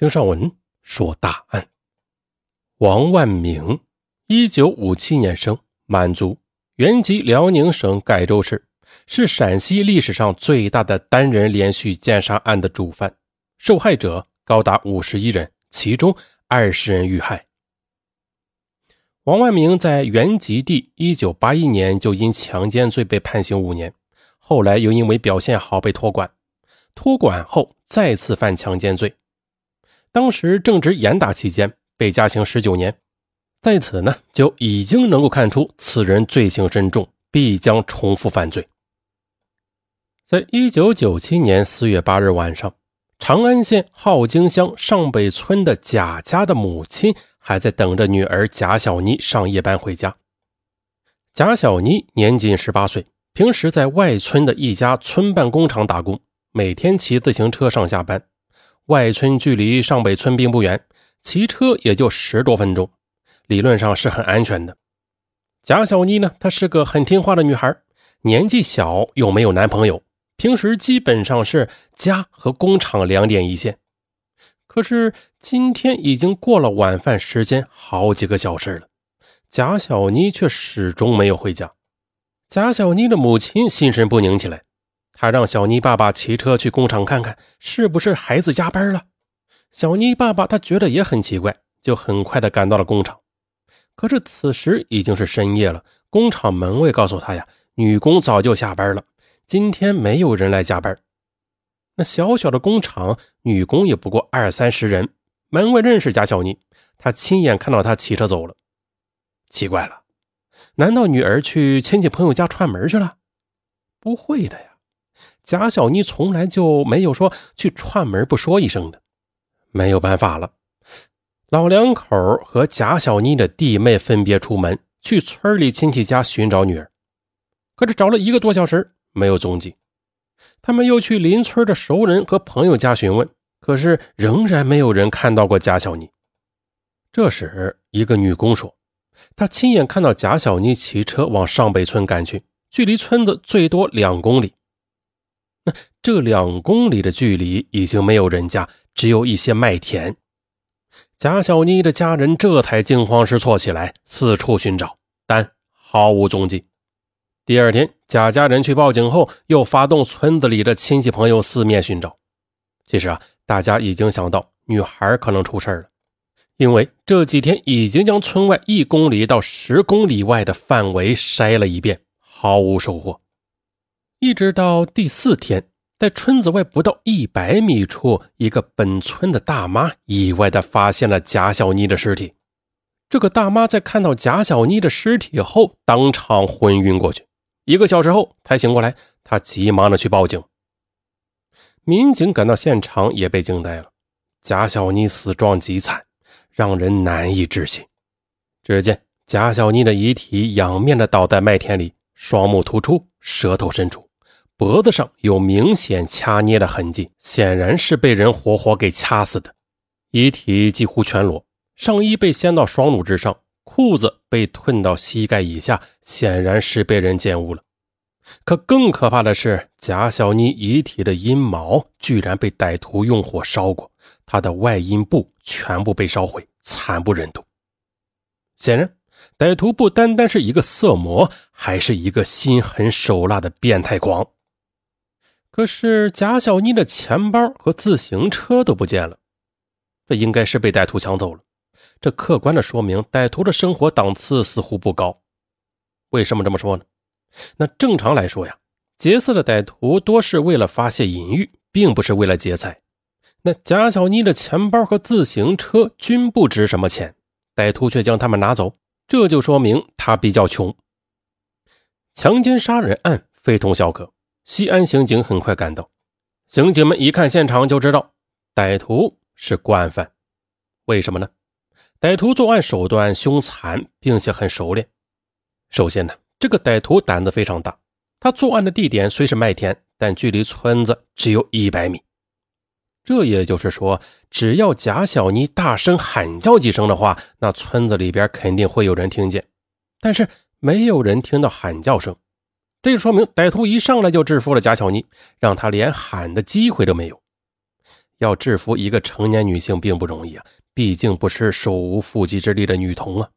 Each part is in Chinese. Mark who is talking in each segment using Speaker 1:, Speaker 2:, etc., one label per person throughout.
Speaker 1: 听上文说大案。王万明，一九五七年生，满族，原籍辽宁省盖州市，是陕西历史上最大的单人连续奸杀案的主犯，受害者高达五十一人，其中二十人遇害。王万明在原籍地一九八一年就因强奸罪被判刑五年，后来又因为表现好被托管，托管后再次犯强奸罪。当时正值严打期间，被加刑十九年，在此呢就已经能够看出此人罪行深重，必将重复犯罪。在一九九七年四月八日晚上，长安县镐京乡上北村的贾家的母亲还在等着女儿贾小妮上夜班回家。贾小妮年仅十八岁，平时在外村的一家村办工厂打工，每天骑自行车上下班。外村距离上北村并不远，骑车也就十多分钟，理论上是很安全的。贾小妮呢，她是个很听话的女孩，年纪小又没有男朋友，平时基本上是家和工厂两点一线。可是今天已经过了晚饭时间好几个小时了，贾小妮却始终没有回家。贾小妮的母亲心神不宁起来。他让小妮爸爸骑车去工厂看看，是不是孩子加班了。小妮爸爸他觉得也很奇怪，就很快的赶到了工厂。可是此时已经是深夜了，工厂门卫告诉他呀，女工早就下班了，今天没有人来加班。那小小的工厂，女工也不过二三十人。门卫认识贾小妮，他亲眼看到她骑车走了。奇怪了，难道女儿去亲戚朋友家串门去了？不会的呀。贾小妮从来就没有说去串门不说一声的，没有办法了。老两口和贾小妮的弟妹分别出门去村里亲戚家寻找女儿，可是找了一个多小时没有踪迹。他们又去邻村的熟人和朋友家询问，可是仍然没有人看到过贾小妮。这时，一个女工说，她亲眼看到贾小妮骑车往上北村赶去，距离村子最多两公里。这两公里的距离已经没有人家，只有一些麦田。贾小妮的家人这才惊慌失措起来，四处寻找，但毫无踪迹。第二天，贾家人去报警后，又发动村子里的亲戚朋友四面寻找。其实啊，大家已经想到女孩可能出事了，因为这几天已经将村外一公里到十公里外的范围筛了一遍，毫无收获。一直到第四天，在村子外不到一百米处，一个本村的大妈意外的发现了贾小妮的尸体。这个大妈在看到贾小妮的尸体后，当场昏晕过去。一个小时后才醒过来，她急忙的去报警。民警赶到现场也被惊呆了，贾小妮死状极惨，让人难以置信。只见贾小妮的遗体仰面的倒在麦田里，双目突出，舌头伸出。脖子上有明显掐捏的痕迹，显然是被人活活给掐死的。遗体几乎全裸，上衣被掀到双乳之上，裤子被褪到膝盖以下，显然是被人奸污了。可更可怕的是，贾小妮遗体的阴毛居然被歹徒用火烧过，她的外阴部全部被烧毁，惨不忍睹。显然，歹徒不单单是一个色魔，还是一个心狠手辣的变态狂。可是贾小妮的钱包和自行车都不见了，这应该是被歹徒抢走了。这客观的说明歹徒的生活档次似乎不高。为什么这么说呢？那正常来说呀，劫色的歹徒多是为了发泄淫欲，并不是为了劫财。那贾小妮的钱包和自行车均不值什么钱，歹徒却将他们拿走，这就说明他比较穷。强奸杀人案非同小可。西安刑警很快赶到，刑警们一看现场就知道歹徒是惯犯。为什么呢？歹徒作案手段凶残，并且很熟练。首先呢，这个歹徒胆子非常大。他作案的地点虽是麦田，但距离村子只有一百米。这也就是说，只要贾小妮大声喊叫几声的话，那村子里边肯定会有人听见。但是没有人听到喊叫声。这就说明歹徒一上来就制服了贾小妮，让她连喊的机会都没有。要制服一个成年女性并不容易啊，毕竟不是手无缚鸡之力的女童啊。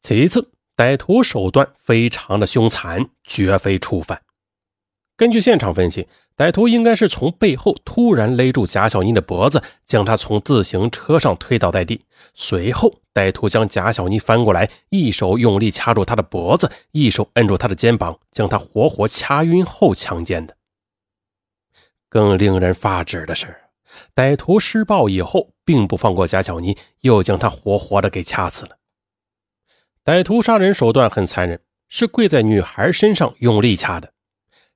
Speaker 1: 其次，歹徒手段非常的凶残，绝非初犯。根据现场分析，歹徒应该是从背后突然勒住贾小妮的脖子，将她从自行车上推倒在地。随后，歹徒将贾小妮翻过来，一手用力掐住她的脖子，一手摁住她的肩膀，将她活活掐晕后强奸的。更令人发指的是，歹徒施暴以后，并不放过贾小妮，又将她活活的给掐死了。歹徒杀人手段很残忍，是跪在女孩身上用力掐的。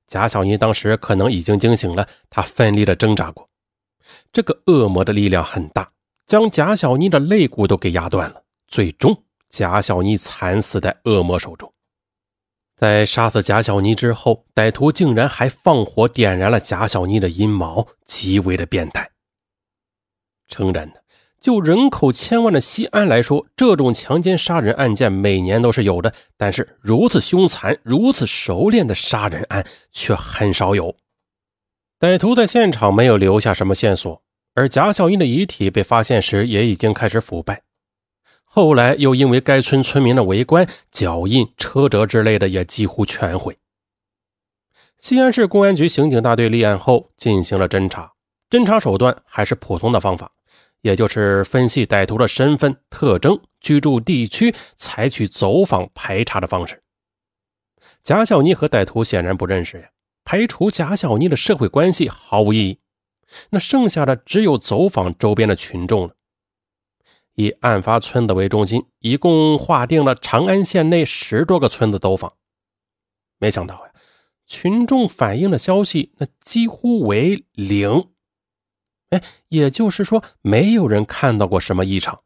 Speaker 1: 贾小妮当时可能已经惊醒了，她奋力的挣扎过。这个恶魔的力量很大，将贾小妮的肋骨都给压断了。最终，贾小妮惨死在恶魔手中。在杀死贾小妮之后，歹徒竟然还放火点燃了贾小妮的阴毛，极为的变态。诚然的。就人口千万的西安来说，这种强奸杀人案件每年都是有的，但是如此凶残、如此熟练的杀人案却很少有。歹徒在现场没有留下什么线索，而贾小英的遗体被发现时也已经开始腐败。后来又因为该村村民的围观，脚印、车辙之类的也几乎全毁。西安市公安局刑警大队立案后进行了侦查，侦查手段还是普通的方法。也就是分析歹徒的身份特征、居住地区，采取走访排查的方式。贾小妮和歹徒显然不认识呀，排除贾小妮的社会关系毫无意义。那剩下的只有走访周边的群众了。以案发村子为中心，一共划定了长安县内十多个村子走访。没想到呀，群众反映的消息那几乎为零。哎，也就是说，没有人看到过什么异常。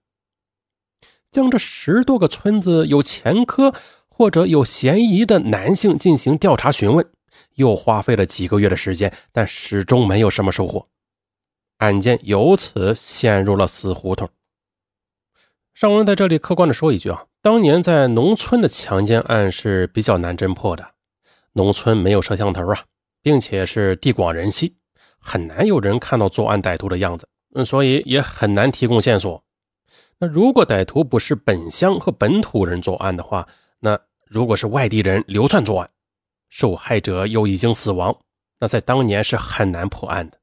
Speaker 1: 将这十多个村子有前科或者有嫌疑的男性进行调查询问，又花费了几个月的时间，但始终没有什么收获，案件由此陷入了死胡同。尚文在这里客观的说一句啊，当年在农村的强奸案是比较难侦破的，农村没有摄像头啊，并且是地广人稀。很难有人看到作案歹徒的样子，嗯，所以也很难提供线索。那如果歹徒不是本乡和本土人作案的话，那如果是外地人流窜作案，受害者又已经死亡，那在当年是很难破案的。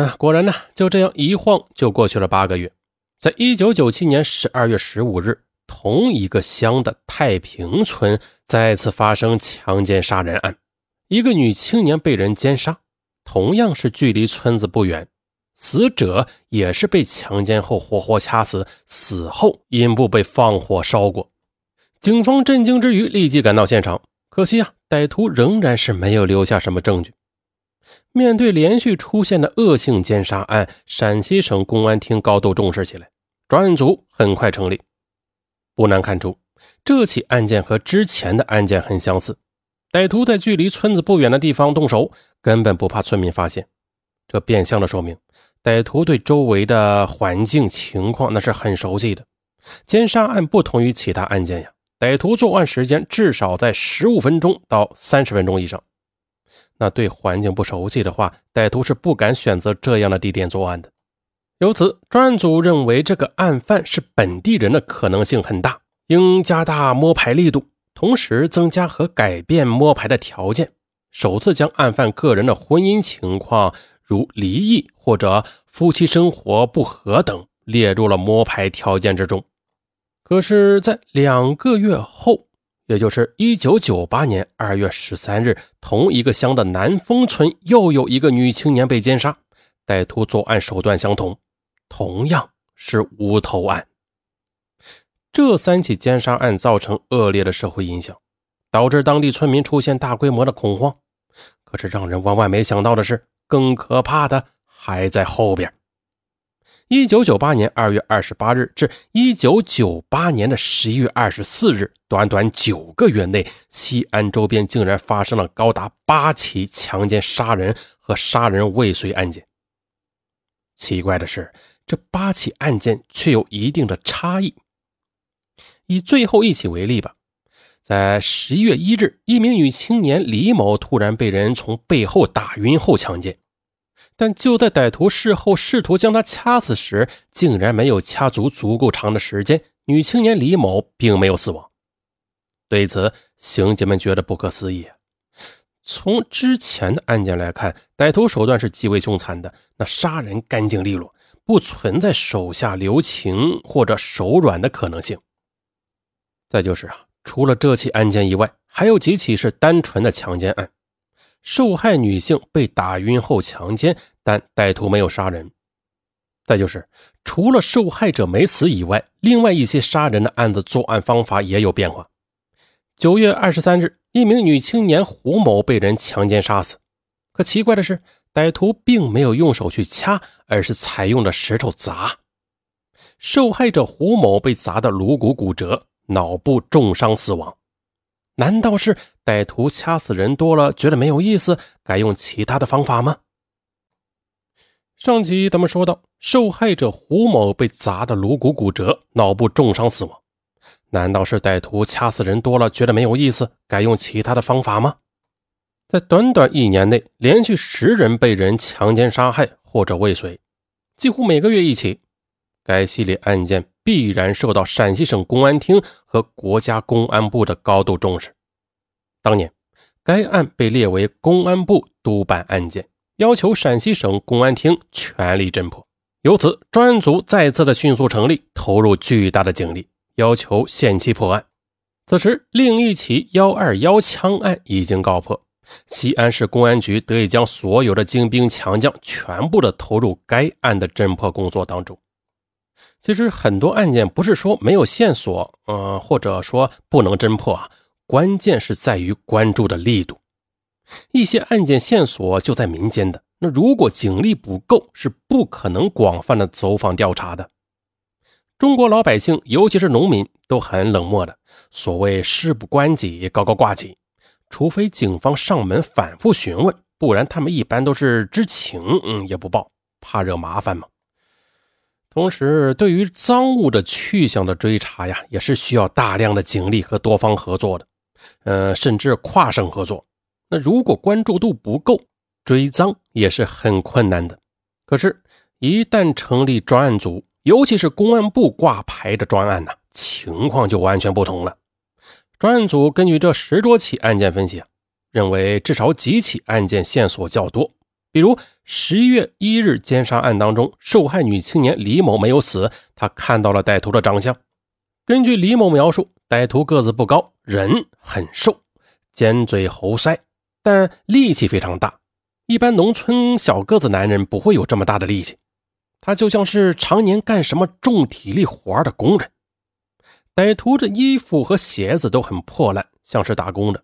Speaker 1: 啊，果然呢，就这样一晃就过去了八个月。在一九九七年十二月十五日，同一个乡的太平村再次发生强奸杀人案，一个女青年被人奸杀。同样是距离村子不远，死者也是被强奸后活活掐死，死后阴部被放火烧过。警方震惊之余，立即赶到现场。可惜啊，歹徒仍然是没有留下什么证据。面对连续出现的恶性奸杀案，陕西省公安厅高度重视起来，专案组很快成立。不难看出，这起案件和之前的案件很相似。歹徒在距离村子不远的地方动手，根本不怕村民发现。这变相的说明，歹徒对周围的环境情况那是很熟悉的。奸杀案不同于其他案件呀，歹徒作案时间至少在十五分钟到三十分钟以上。那对环境不熟悉的话，歹徒是不敢选择这样的地点作案的。由此，专案组认为这个案犯是本地人的可能性很大，应加大摸排力度。同时增加和改变摸排的条件，首次将案犯个人的婚姻情况，如离异或者夫妻生活不和等，列入了摸排条件之中。可是，在两个月后，也就是一九九八年二月十三日，同一个乡的南丰村又有一个女青年被奸杀，歹徒作案手段相同，同样是无头案。这三起奸杀案造成恶劣的社会影响，导致当地村民出现大规模的恐慌。可是让人万万没想到的是，更可怕的还在后边。一九九八年二月二十八日至一九九八年的十一月二十四日，短短九个月内，西安周边竟然发生了高达八起强奸杀人和杀人未遂案件。奇怪的是，这八起案件却有一定的差异。以最后一起为例吧，在十一月一日，一名女青年李某突然被人从背后打晕后强奸。但就在歹徒事后试图将他掐死时，竟然没有掐足足够长的时间，女青年李某并没有死亡。对此，刑警们觉得不可思议。从之前的案件来看，歹徒手段是极为凶残的，那杀人干净利落，不存在手下留情或者手软的可能性。再就是啊，除了这起案件以外，还有几起是单纯的强奸案。受害女性被打晕后强奸，但歹徒没有杀人。再就是，除了受害者没死以外，另外一些杀人的案子作案方法也有变化。九月二十三日，一名女青年胡某被人强奸杀死，可奇怪的是，歹徒并没有用手去掐，而是采用了石头砸。受害者胡某被砸得颅骨骨折，脑部重伤死亡。难道是歹徒掐死人多了，觉得没有意思，改用其他的方法吗？上集咱们说到，受害者胡某被砸得颅骨骨折，脑部重伤死亡。难道是歹徒掐死人多了，觉得没有意思，改用其他的方法吗？在短短一年内，连续十人被人强奸杀害或者未遂，几乎每个月一起。该系列案件必然受到陕西省公安厅和国家公安部的高度重视。当年，该案被列为公安部督办案件，要求陕西省公安厅全力侦破。由此，专案组再次的迅速成立，投入巨大的警力，要求限期破案。此时，另一起“幺二幺”枪案已经告破，西安市公安局得以将所有的精兵强将全部的投入该案的侦破工作当中。其实很多案件不是说没有线索，嗯，或者说不能侦破啊，关键是在于关注的力度。一些案件线索就在民间的，那如果警力不够，是不可能广泛的走访调查的。中国老百姓，尤其是农民，都很冷漠的。所谓事不关己，高高挂起，除非警方上门反复询问，不然他们一般都是知情，嗯，也不报，怕惹麻烦嘛。同时，对于赃物的去向的追查呀，也是需要大量的警力和多方合作的，呃，甚至跨省合作。那如果关注度不够，追赃也是很困难的。可是，一旦成立专案组，尤其是公安部挂牌的专案呢，情况就完全不同了。专案组根据这十多起案件分析，认为至少几起案件线索较多。比如十一月一日奸杀案当中，受害女青年李某没有死，她看到了歹徒的长相。根据李某描述，歹徒个子不高，人很瘦，尖嘴猴腮，但力气非常大。一般农村小个子男人不会有这么大的力气。他就像是常年干什么重体力活的工人。歹徒的衣服和鞋子都很破烂，像是打工的。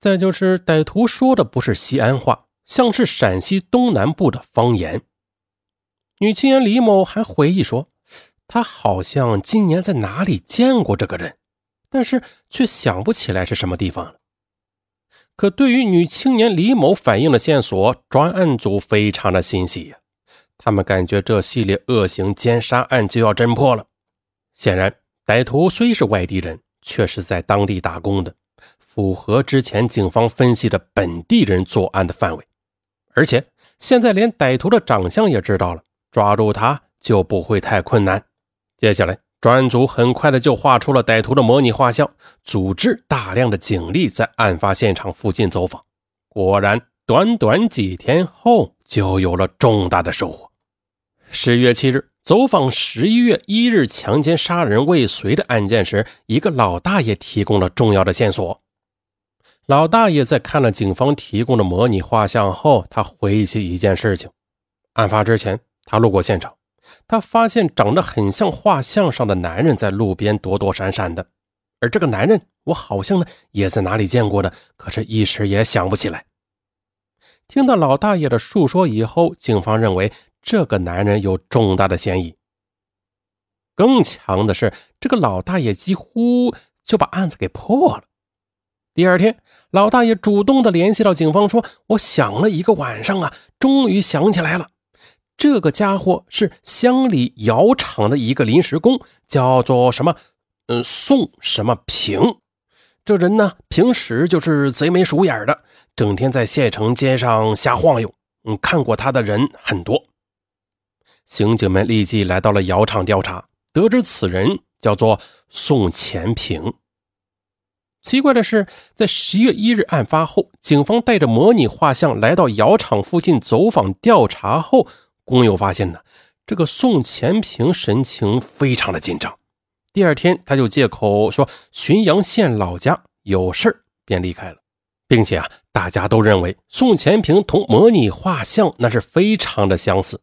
Speaker 1: 再就是歹徒说的不是西安话。像是陕西东南部的方言。女青年李某还回忆说，她好像今年在哪里见过这个人，但是却想不起来是什么地方了。可对于女青年李某反映的线索，专案组非常的欣喜呀。他们感觉这系列恶行奸杀案就要侦破了。显然，歹徒虽是外地人，却是在当地打工的，符合之前警方分析的本地人作案的范围。而且现在连歹徒的长相也知道了，抓住他就不会太困难。接下来，专案组很快的就画出了歹徒的模拟画像，组织大量的警力在案发现场附近走访。果然，短短几天后就有了重大的收获。十月七日，走访十一月一日强奸杀人未遂的案件时，一个老大爷提供了重要的线索。老大爷在看了警方提供的模拟画像后，他回忆起一件事情：案发之前，他路过现场，他发现长得很像画像上的男人在路边躲躲闪闪的，而这个男人，我好像呢也在哪里见过的，可是一时也想不起来。听到老大爷的述说以后，警方认为这个男人有重大的嫌疑。更强的是，这个老大爷几乎就把案子给破了。第二天，老大爷主动的联系到警方，说：“我想了一个晚上啊，终于想起来了，这个家伙是乡里窑厂的一个临时工，叫做什么？嗯，宋什么平。这人呢，平时就是贼眉鼠眼的，整天在县城街上瞎晃悠。嗯，看过他的人很多。刑警们立即来到了窑厂调查，得知此人叫做宋前平。奇怪的是，在十月一日案发后，警方带着模拟画像来到窑厂附近走访调查后，工友发现呢，这个宋前平神情非常的紧张。第二天，他就借口说浔阳县老家有事便离开了，并且啊，大家都认为宋前平同模拟画像那是非常的相似。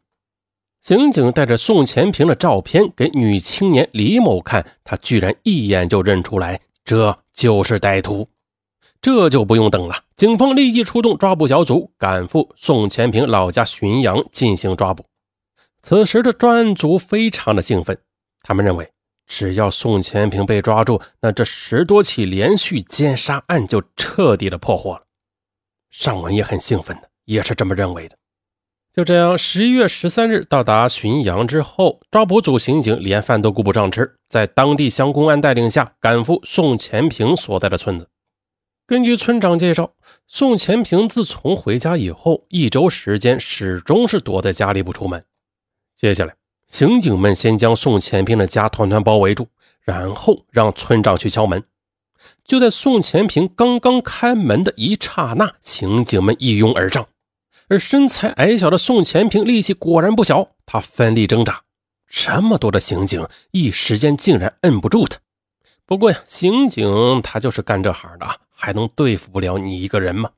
Speaker 1: 刑警带着宋前平的照片给女青年李某看，他居然一眼就认出来。这就是歹徒，这就不用等了。警方立即出动抓捕小组，赶赴宋前平老家浔阳进行抓捕。此时的专案组非常的兴奋，他们认为只要宋前平被抓住，那这十多起连续奸杀案就彻底的破获了。尚文也很兴奋的，也是这么认为的。就这样，十一月十三日到达浔阳之后，抓捕组刑警连饭都顾不上吃，在当地乡公安带领下，赶赴宋前平所在的村子。根据村长介绍，宋前平自从回家以后，一周时间始终是躲在家里不出门。接下来，刑警们先将宋前平的家团团包围住，然后让村长去敲门。就在宋前平刚刚开门的一刹那，刑警们一拥而上。而身材矮小的宋前平力气果然不小，他奋力挣扎，这么多的刑警一时间竟然摁不住他。不过呀，刑警他就是干这行的，还能对付不了你一个人吗？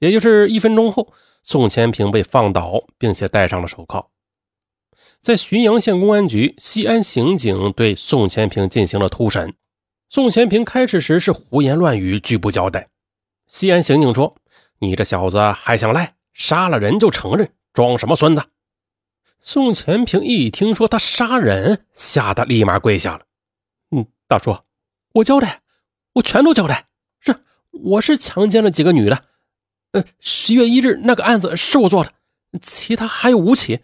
Speaker 1: 也就是一分钟后，宋前平被放倒，并且戴上了手铐。在旬阳县公安局，西安刑警对宋前平进行了突审。宋前平开始时是胡言乱语，拒不交代。西安刑警说：“你这小子还想赖？”杀了人就承认，装什么孙子？宋前平一听说他杀人，吓得立马跪下了。嗯，大叔，我交代，我全都交代。是，我是强奸了几个女的。呃，十月一日那个案子是我做的，其他还有五起，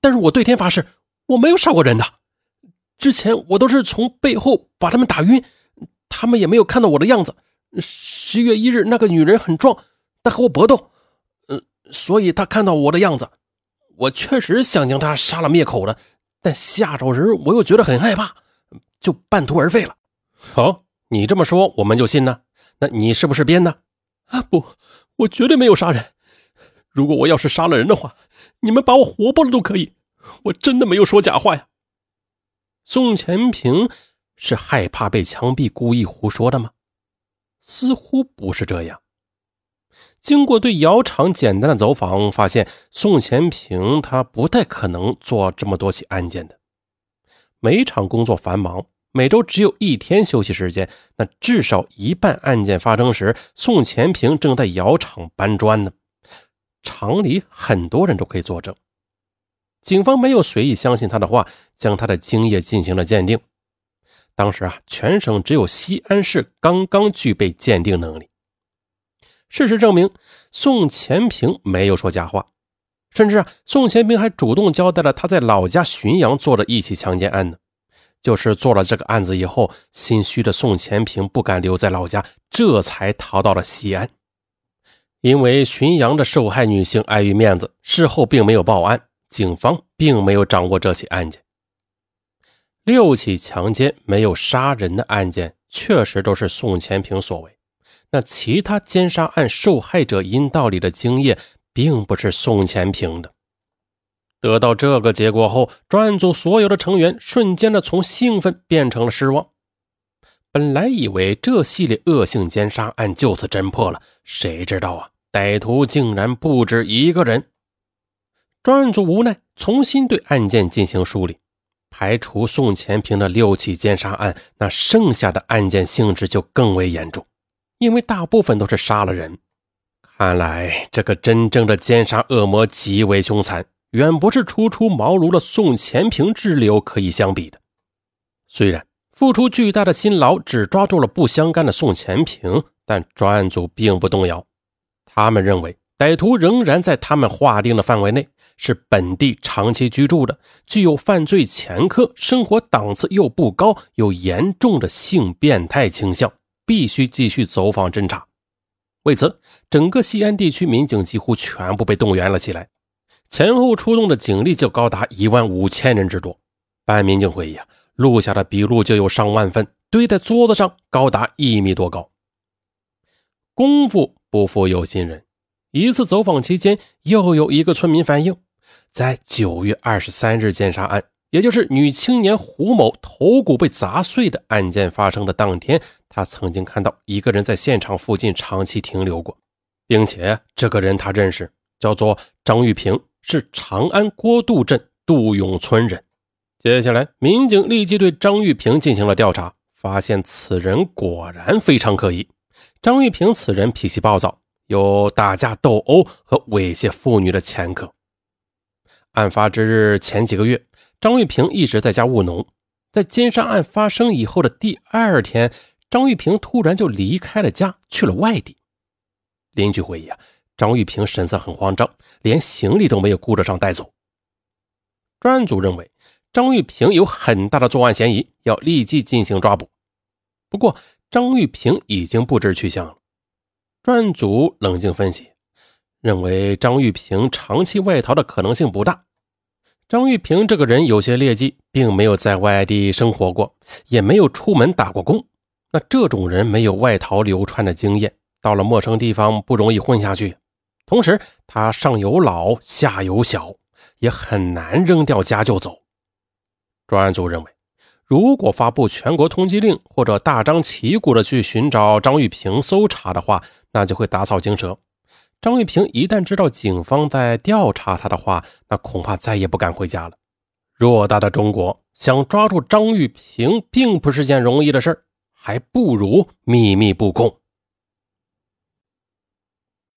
Speaker 1: 但是我对天发誓，我没有杀过人的。之前我都是从背后把他们打晕，他们也没有看到我的样子。十月一日那个女人很壮，她和我搏斗。所以他看到我的样子，我确实想将他杀了灭口的，但下手时我又觉得很害怕，就半途而废了。好，你这么说我们就信了。那你是不是编的？啊，不，我绝对没有杀人。如果我要是杀了人的话，你们把我活剥了都可以。我真的没有说假话呀。宋前平是害怕被枪毙，故意胡说的吗？似乎不是这样。经过对窑厂简单的走访，发现宋前平他不太可能做这么多起案件的。每场工作繁忙，每周只有一天休息时间，那至少一半案件发生时，宋前平正在窑厂搬砖呢。厂里很多人都可以作证。警方没有随意相信他的话，将他的精液进行了鉴定。当时啊，全省只有西安市刚刚具备鉴定能力。事实证明，宋前平没有说假话，甚至啊，宋前平还主动交代了他在老家浔阳做的一起强奸案呢。就是做了这个案子以后，心虚的宋前平不敢留在老家，这才逃到了西安。因为浔阳的受害女性碍于面子，事后并没有报案，警方并没有掌握这起案件。六起强奸没有杀人的案件，确实都是宋前平所为。那其他奸杀案受害者阴道里的精液，并不是宋前平的。得到这个结果后，专案组所有的成员瞬间的从兴奋变成了失望。本来以为这系列恶性奸杀案就此侦破了，谁知道啊，歹徒竟然不止一个人。专案组无奈，重新对案件进行梳理，排除宋前平的六起奸杀案，那剩下的案件性质就更为严重。因为大部分都是杀了人，看来这个真正的奸杀恶魔极为凶残，远不是初出茅庐的宋前平之流可以相比的。虽然付出巨大的辛劳只抓住了不相干的宋前平，但专案组并不动摇，他们认为歹徒仍然在他们划定的范围内，是本地长期居住的，具有犯罪前科，生活档次又不高，有严重的性变态倾向。必须继续走访侦查。为此，整个西安地区民警几乎全部被动员了起来，前后出动的警力就高达一万五千人之多。办案民警回忆啊，录下的笔录就有上万份，堆在桌子上，高达一米多高。功夫不负有心人，一次走访期间，又有一个村民反映，在九月二十三日奸杀案，也就是女青年胡某头骨被砸碎的案件发生的当天。他曾经看到一个人在现场附近长期停留过，并且这个人他认识，叫做张玉平，是长安郭渡镇杜永村人。接下来，民警立即对张玉平进行了调查，发现此人果然非常可疑。张玉平此人脾气暴躁，有打架斗殴和猥亵妇女的前科。案发之日前几个月，张玉平一直在家务农，在奸杀案发生以后的第二天。张玉平突然就离开了家，去了外地。邻居回忆啊，张玉平神色很慌张，连行李都没有顾得上带走。专案组认为张玉平有很大的作案嫌疑，要立即进行抓捕。不过，张玉平已经不知去向了。专案组冷静分析，认为张玉平长期外逃的可能性不大。张玉平这个人有些劣迹，并没有在外地生活过，也没有出门打过工。那这种人没有外逃流窜的经验，到了陌生地方不容易混下去。同时，他上有老下有小，也很难扔掉家就走。专案组认为，如果发布全国通缉令或者大张旗鼓的去寻找张玉平搜查的话，那就会打草惊蛇。张玉平一旦知道警方在调查他的话，那恐怕再也不敢回家了。偌大的中国，想抓住张玉平并不是件容易的事儿。还不如秘密布控。